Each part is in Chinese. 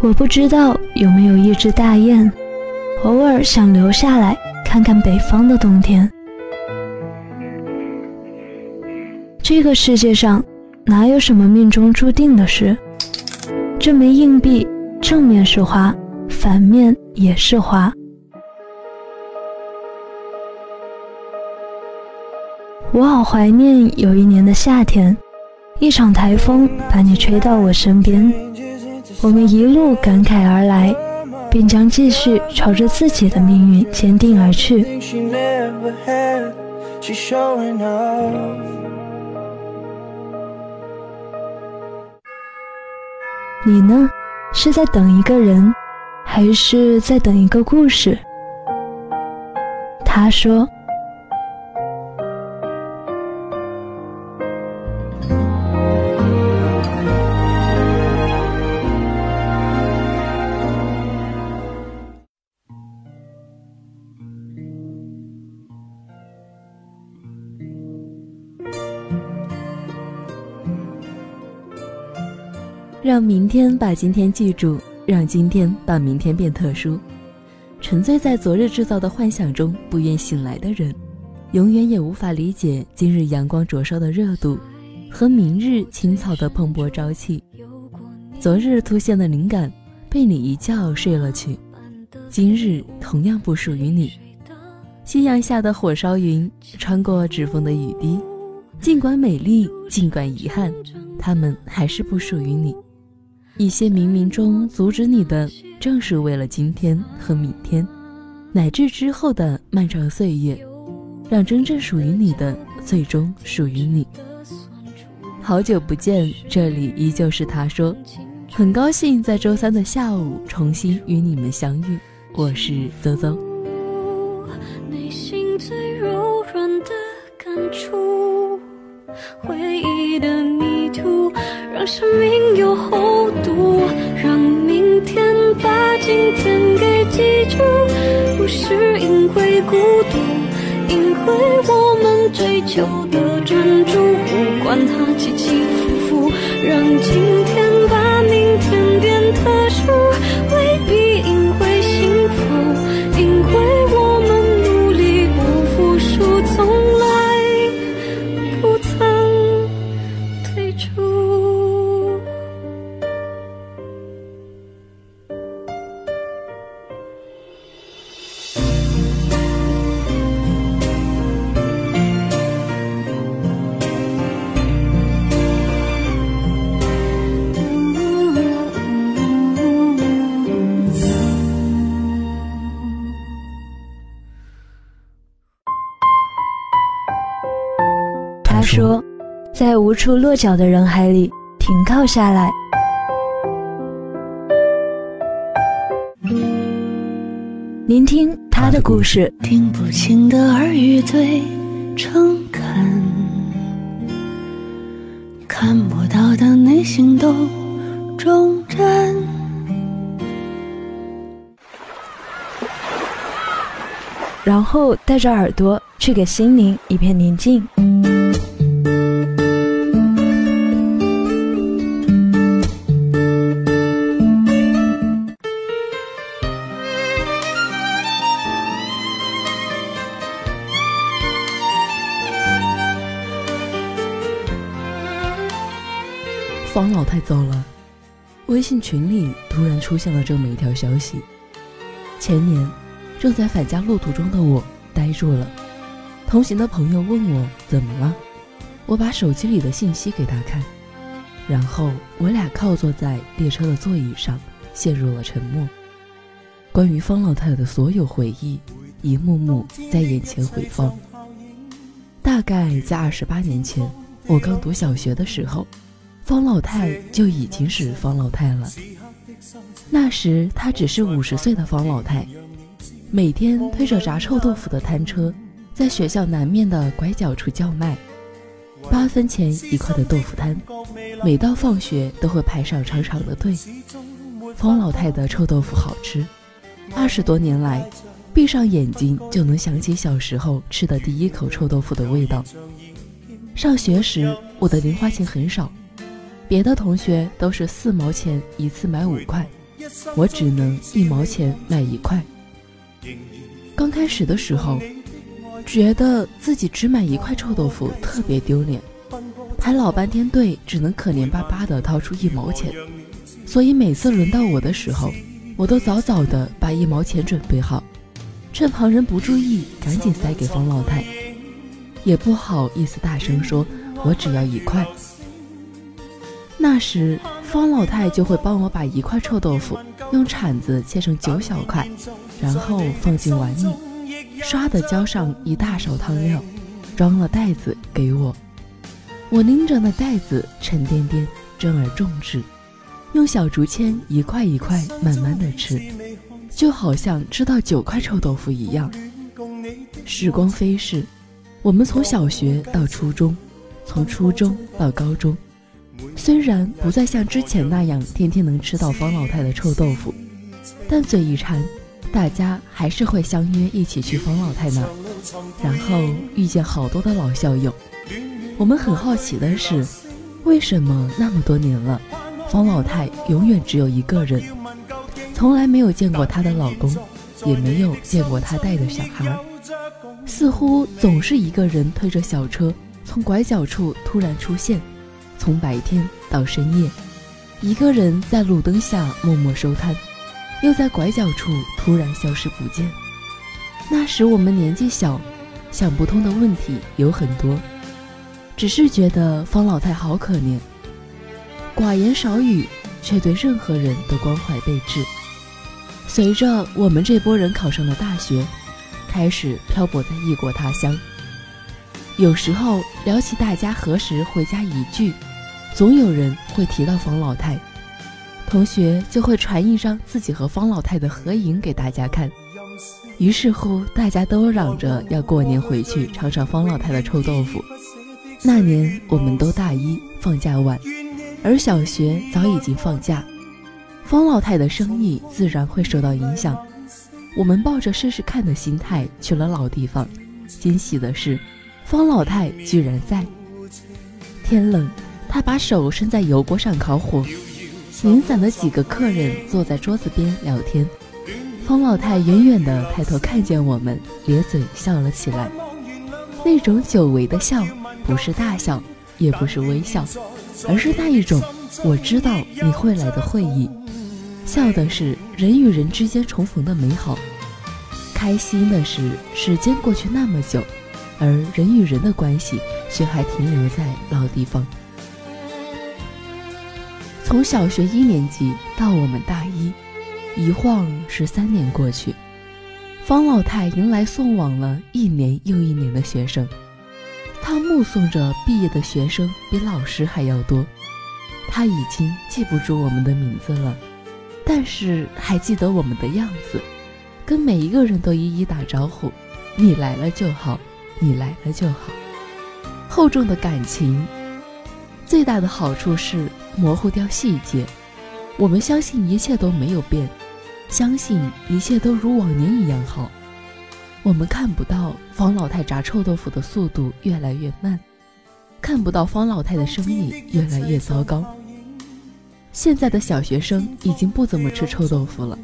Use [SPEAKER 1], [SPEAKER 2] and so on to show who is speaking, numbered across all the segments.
[SPEAKER 1] 我不知道有没有一只大雁，偶尔想留下来看看北方的冬天。这个世界上哪有什么命中注定的事？这枚硬币正面是花，反面也是花。我好怀念有一年的夏天，一场台风把你吹到我身边，我们一路感慨而来，并将继续朝着自己的命运坚定而去。你呢？是在等一个人，还是在等一个故事？他说。
[SPEAKER 2] 让明天把今天记住，让今天把明天变特殊。沉醉在昨日制造的幻想中，不愿醒来的人，永远也无法理解今日阳光灼烧的热度，和明日青草的蓬勃朝气。昨日突现的灵感，被你一觉睡了去，今日同样不属于你。夕阳下的火烧云，穿过指缝的雨滴，尽管美丽，尽管遗憾，它们还是不属于你。一些冥冥中阻止你的，正是为了今天和明天，乃至之后的漫长岁月，让真正属于你的最终属于你。好久不见，这里依旧是他说，很高兴在周三的下午重新与你们相遇，我是邹邹。内心最柔软的感触，让生命有厚度，让明天把今天给记住。不是因为孤独，因为我们追求的专注。不管它起起伏伏，让今
[SPEAKER 1] 无处落脚的人海里停靠下来，聆听他的故事。
[SPEAKER 3] 听不清的耳语最诚恳，看不到的内心都忠贞。
[SPEAKER 1] 然后带着耳朵去给心灵一片宁静。
[SPEAKER 2] 走了，微信群里突然出现了这么一条消息。前年，正在返家路途中的我呆住了。同行的朋友问我怎么了，我把手机里的信息给他看，然后我俩靠坐在列车的座椅上，陷入了沉默。关于方老太的所有回忆，一幕幕在眼前回放。大概在二十八年前，我刚读小学的时候。方老太就已经是方老太了。那时她只是五十岁的方老太，每天推着炸臭豆腐的摊车，在学校南面的拐角处叫卖，八分钱一块的豆腐摊，每到放学都会排上长长的队。方老太的臭豆腐好吃，二十多年来，闭上眼睛就能想起小时候吃的第一口臭豆腐的味道。上学时，我的零花钱很少。别的同学都是四毛钱一次买五块，我只能一毛钱买一块。刚开始的时候，觉得自己只买一块臭豆腐特别丢脸，排老半天队只能可怜巴巴的掏出一毛钱，所以每次轮到我的时候，我都早早的把一毛钱准备好，趁旁人不注意，赶紧塞给方老太，也不好意思大声说，我只要一块。那时，方老太就会帮我把一块臭豆腐用铲子切成九小块，然后放进碗里，唰的浇上一大勺汤料，装了袋子给我。我拎着那袋子沉甸甸、重而重之，用小竹签一块一块慢慢的吃，就好像吃到九块臭豆腐一样。时光飞逝，我们从小学到初中，从初中到高中。虽然不再像之前那样天天能吃到方老太的臭豆腐，但嘴一馋，大家还是会相约一起去方老太那儿，然后遇见好多的老校友。我们很好奇的是，为什么那么多年了，方老太永远只有一个人，从来没有见过她的老公，也没有见过她带的小孩，似乎总是一个人推着小车从拐角处突然出现。从白天到深夜，一个人在路灯下默默收摊，又在拐角处突然消失不见。那时我们年纪小，想不通的问题有很多，只是觉得方老太好可怜，寡言少语，却对任何人都关怀备至。随着我们这波人考上了大学，开始漂泊在异国他乡，有时候聊起大家何时回家一聚。总有人会提到方老太，同学就会传一张自己和方老太的合影给大家看，于是乎大家都嚷着要过年回去尝尝方老太的臭豆腐。那年我们都大一，放假晚，而小学早已经放假，方老太的生意自然会受到影响。我们抱着试试看的心态去了老地方，惊喜的是，方老太居然在。天冷。他把手伸在油锅上烤火，零散的几个客人坐在桌子边聊天。方老太远远地抬头看见我们，咧嘴笑了起来。那种久违的笑，不是大笑，也不是微笑，而是那一种我知道你会来的会意。笑的是人与人之间重逢的美好，开心的是时间过去那么久，而人与人的关系却还停留在老地方。从小学一年级到我们大一，一晃十三年过去，方老太迎来送往了一年又一年的学生，她目送着毕业的学生比老师还要多，她已经记不住我们的名字了，但是还记得我们的样子，跟每一个人都一一打招呼：“你来了就好，你来了就好。”厚重的感情，最大的好处是。模糊掉细节，我们相信一切都没有变，相信一切都如往年一样好。我们看不到方老太炸臭豆腐的速度越来越慢，看不到方老太的生意越来越糟糕。现在的小学生已经不怎么吃臭豆腐了，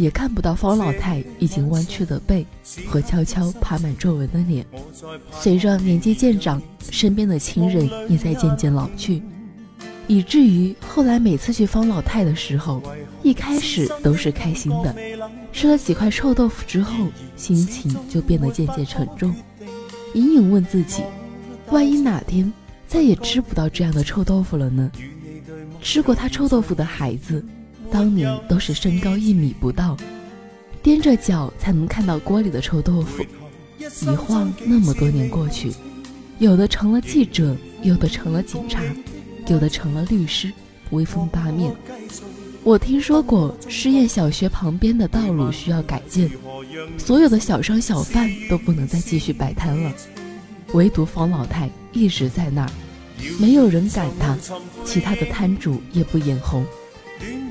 [SPEAKER 2] 也看不到方老太已经弯曲的背和悄悄爬满皱纹的脸。随着年纪渐长，身边的亲人也在渐渐老去。以至于后来每次去方老太的时候，一开始都是开心的，吃了几块臭豆腐之后，心情就变得渐渐沉重，隐隐问自己：万一哪天再也吃不到这样的臭豆腐了呢？吃过他臭豆腐的孩子，当年都是身高一米不到，踮着脚才能看到锅里的臭豆腐。一晃那么多年过去，有的成了记者，有的成了警察。有的成了律师，威风八面。我听说过实验小学旁边的道路需要改建，所有的小商小贩都不能再继续摆摊了，唯独方老太一直在那儿，没有人赶他，其他的摊主也不眼红。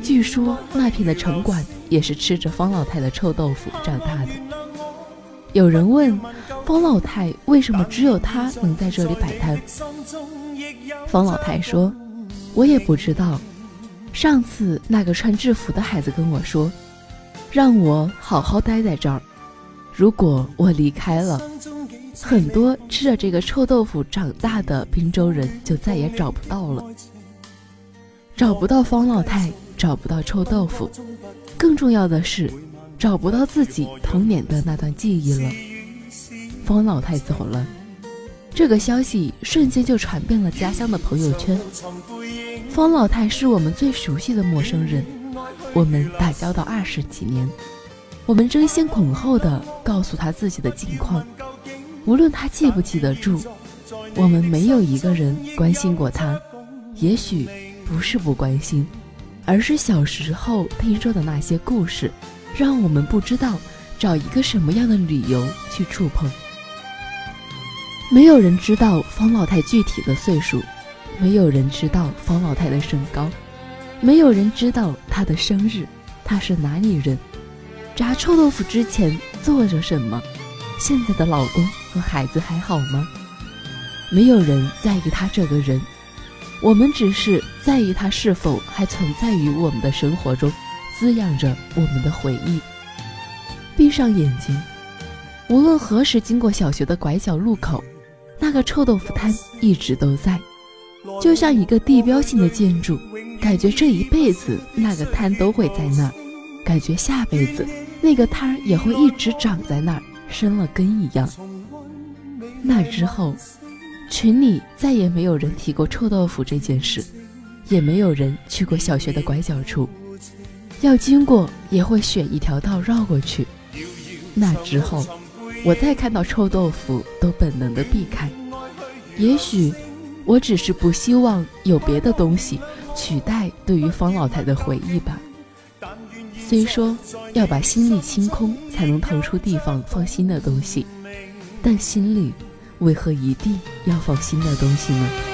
[SPEAKER 2] 据说那片的城管也是吃着方老太的臭豆腐长大的。有人问方老太为什么只有他能在这里摆摊？方老太说：“我也不知道，上次那个穿制服的孩子跟我说，让我好好待在这儿。如果我离开了，很多吃着这个臭豆腐长大的滨州人就再也找不到了，找不到方老太，找不到臭豆腐，更重要的是，找不到自己童年的那段记忆了。方老太走了，这个消息瞬间就传遍了家乡的朋友圈。方老太是我们最熟悉的陌生人，我们打交道二十几年，我们争先恐后的告诉他自己的近况。无论他记不记得住，我们没有一个人关心过他。也许不是不关心，而是小时候听说的那些故事，让我们不知道找一个什么样的理由去触碰。没有人知道方老太具体的岁数，没有人知道方老太的身高，没有人知道她的生日，她是哪里人，炸臭豆腐之前做着什么。现在的老公和孩子还好吗？没有人在意他这个人，我们只是在意它是否还存在于我们的生活中，滋养着我们的回忆。闭上眼睛，无论何时经过小学的拐角路口，那个臭豆腐摊一直都在，就像一个地标性的建筑，感觉这一辈子那个摊都会在那儿，感觉下辈子那个摊儿也会一直长在那儿。生了根一样。那之后，群里再也没有人提过臭豆腐这件事，也没有人去过小学的拐角处，要经过也会选一条道绕过去。那之后，我再看到臭豆腐都本能的避开。也许，我只是不希望有别的东西取代对于方老太的回忆吧。虽说要把心里清空，才能腾出地方放新的东西，但心里为何一定要放新的东西吗？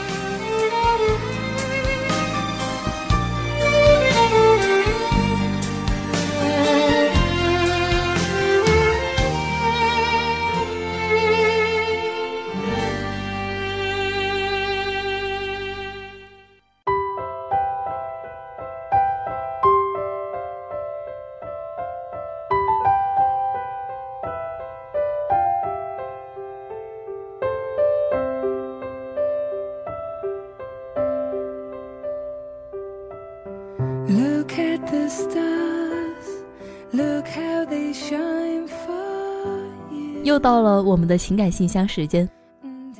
[SPEAKER 2] 又到了我们的情感信箱时间，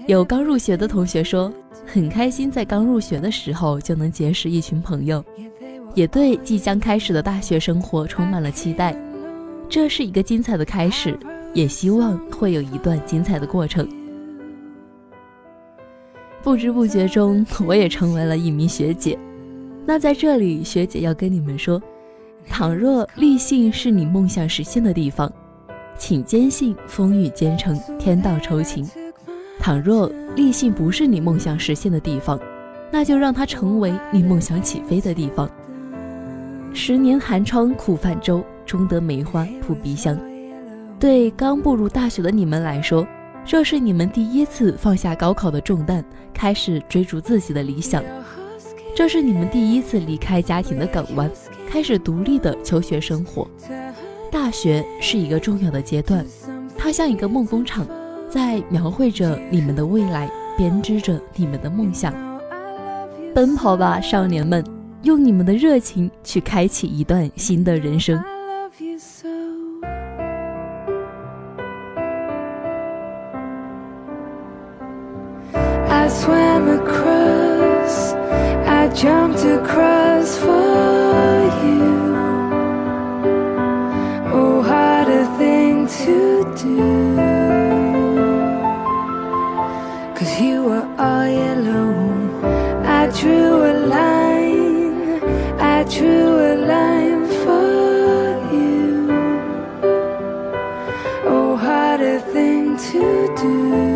[SPEAKER 2] 有刚入学的同学说很开心，在刚入学的时候就能结识一群朋友，也对即将开始的大学生活充满了期待。这是一个精彩的开始，也希望会有一段精彩的过程。不知不觉中，我也成为了一名学姐。那在这里，学姐要跟你们说，倘若立信是你梦想实现的地方。请坚信风雨兼程，天道酬勤。倘若立信不是你梦想实现的地方，那就让它成为你梦想起飞的地方。十年寒窗苦泛舟，终得梅花扑鼻香。对刚步入大学的你们来说，这是你们第一次放下高考的重担，开始追逐自己的理想。这是你们第一次离开家庭的港湾，开始独立的求学生活。大学是一个重要的阶段，它像一个梦工厂，在描绘着你们的未来，编织着你们的梦想。奔跑吧少年们，用你们的热情去开启一段新的人生。
[SPEAKER 4] i swam across jumped across for you. Oh, what a thing to do. Cause you were all alone. I drew a line, I drew a line for you. Oh, what a thing to do.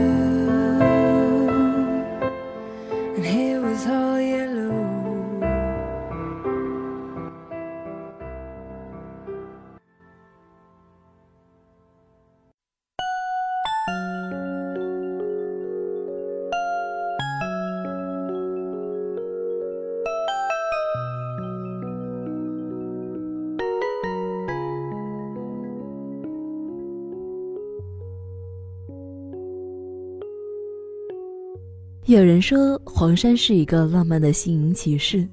[SPEAKER 2] 有人说黄山是一个浪漫的心灵骑士，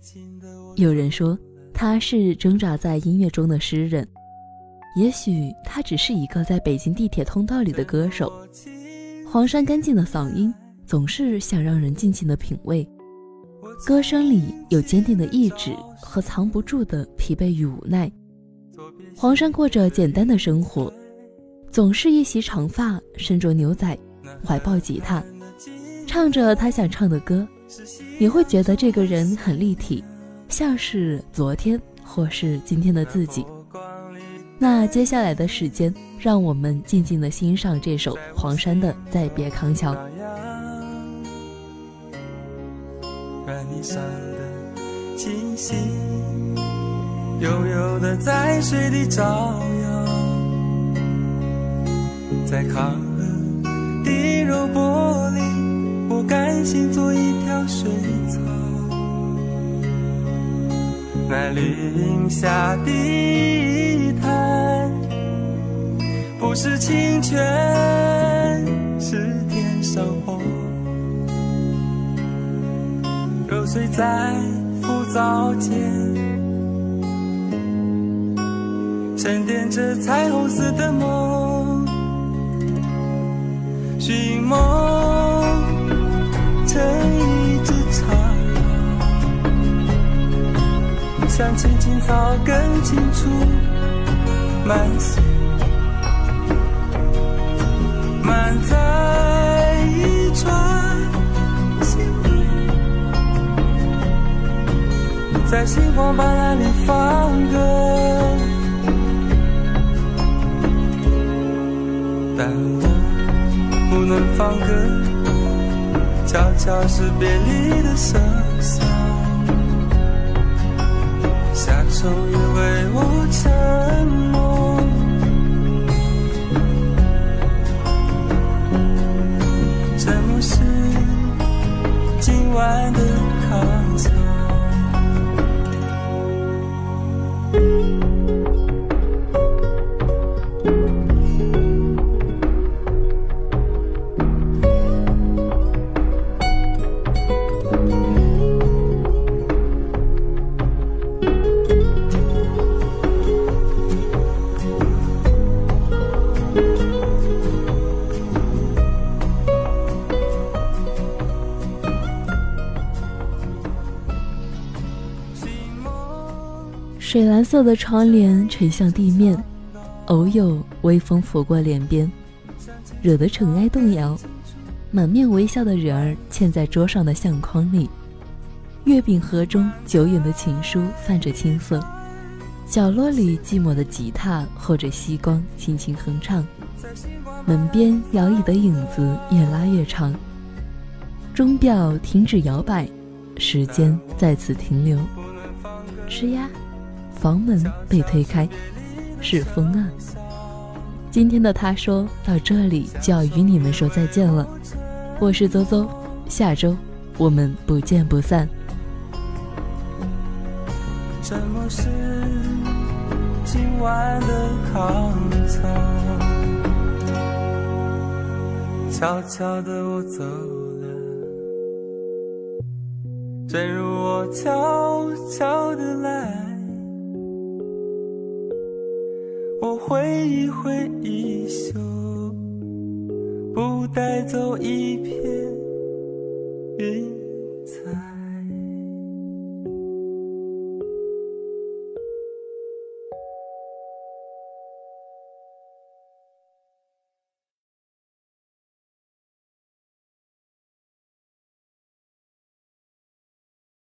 [SPEAKER 2] 有人说他是挣扎在音乐中的诗人，也许他只是一个在北京地铁通道里的歌手。黄山干净的嗓音总是想让人尽情的品味，歌声里有坚定的意志和藏不住的疲惫与无奈。黄山过着简单的生活，总是一袭长发，身着牛仔，怀抱吉他。唱着他想唱的歌，你会觉得这个人很立体，像是昨天或是今天的自己。那接下来的时间，让我们静静的欣赏这首黄山的《再别康桥》。
[SPEAKER 5] 在水里照，在康河滴入玻璃。我甘心做一条水草，那林下的滩，不是清泉，是天上虹。揉碎在浮藻间，沉淀着彩虹似的梦，寻梦。成一只长廊，像青青草更清楚，满心。满载一串心意，在星光斑斓里放歌，但我不能放歌。悄悄是别离的笙箫，
[SPEAKER 2] 色的窗帘垂向地面，偶有微风拂过脸边，惹得尘埃动摇。满面微笑的人儿嵌在桌上的相框里，月饼盒中久远的情书泛着青涩。角落里寂寞的吉他或者吸光轻轻哼唱，门边摇椅的影子越拉越长。钟表停止摇摆，时间再次停留。吱呀。房门被推开，是风啊。今天的他说到这里就要与你们说再见了，我是邹邹，下周我们不见不散。
[SPEAKER 5] 什么是今晚的康桥？悄悄的我走了，正如我悄悄的来。挥一挥衣袖，不带走一片云。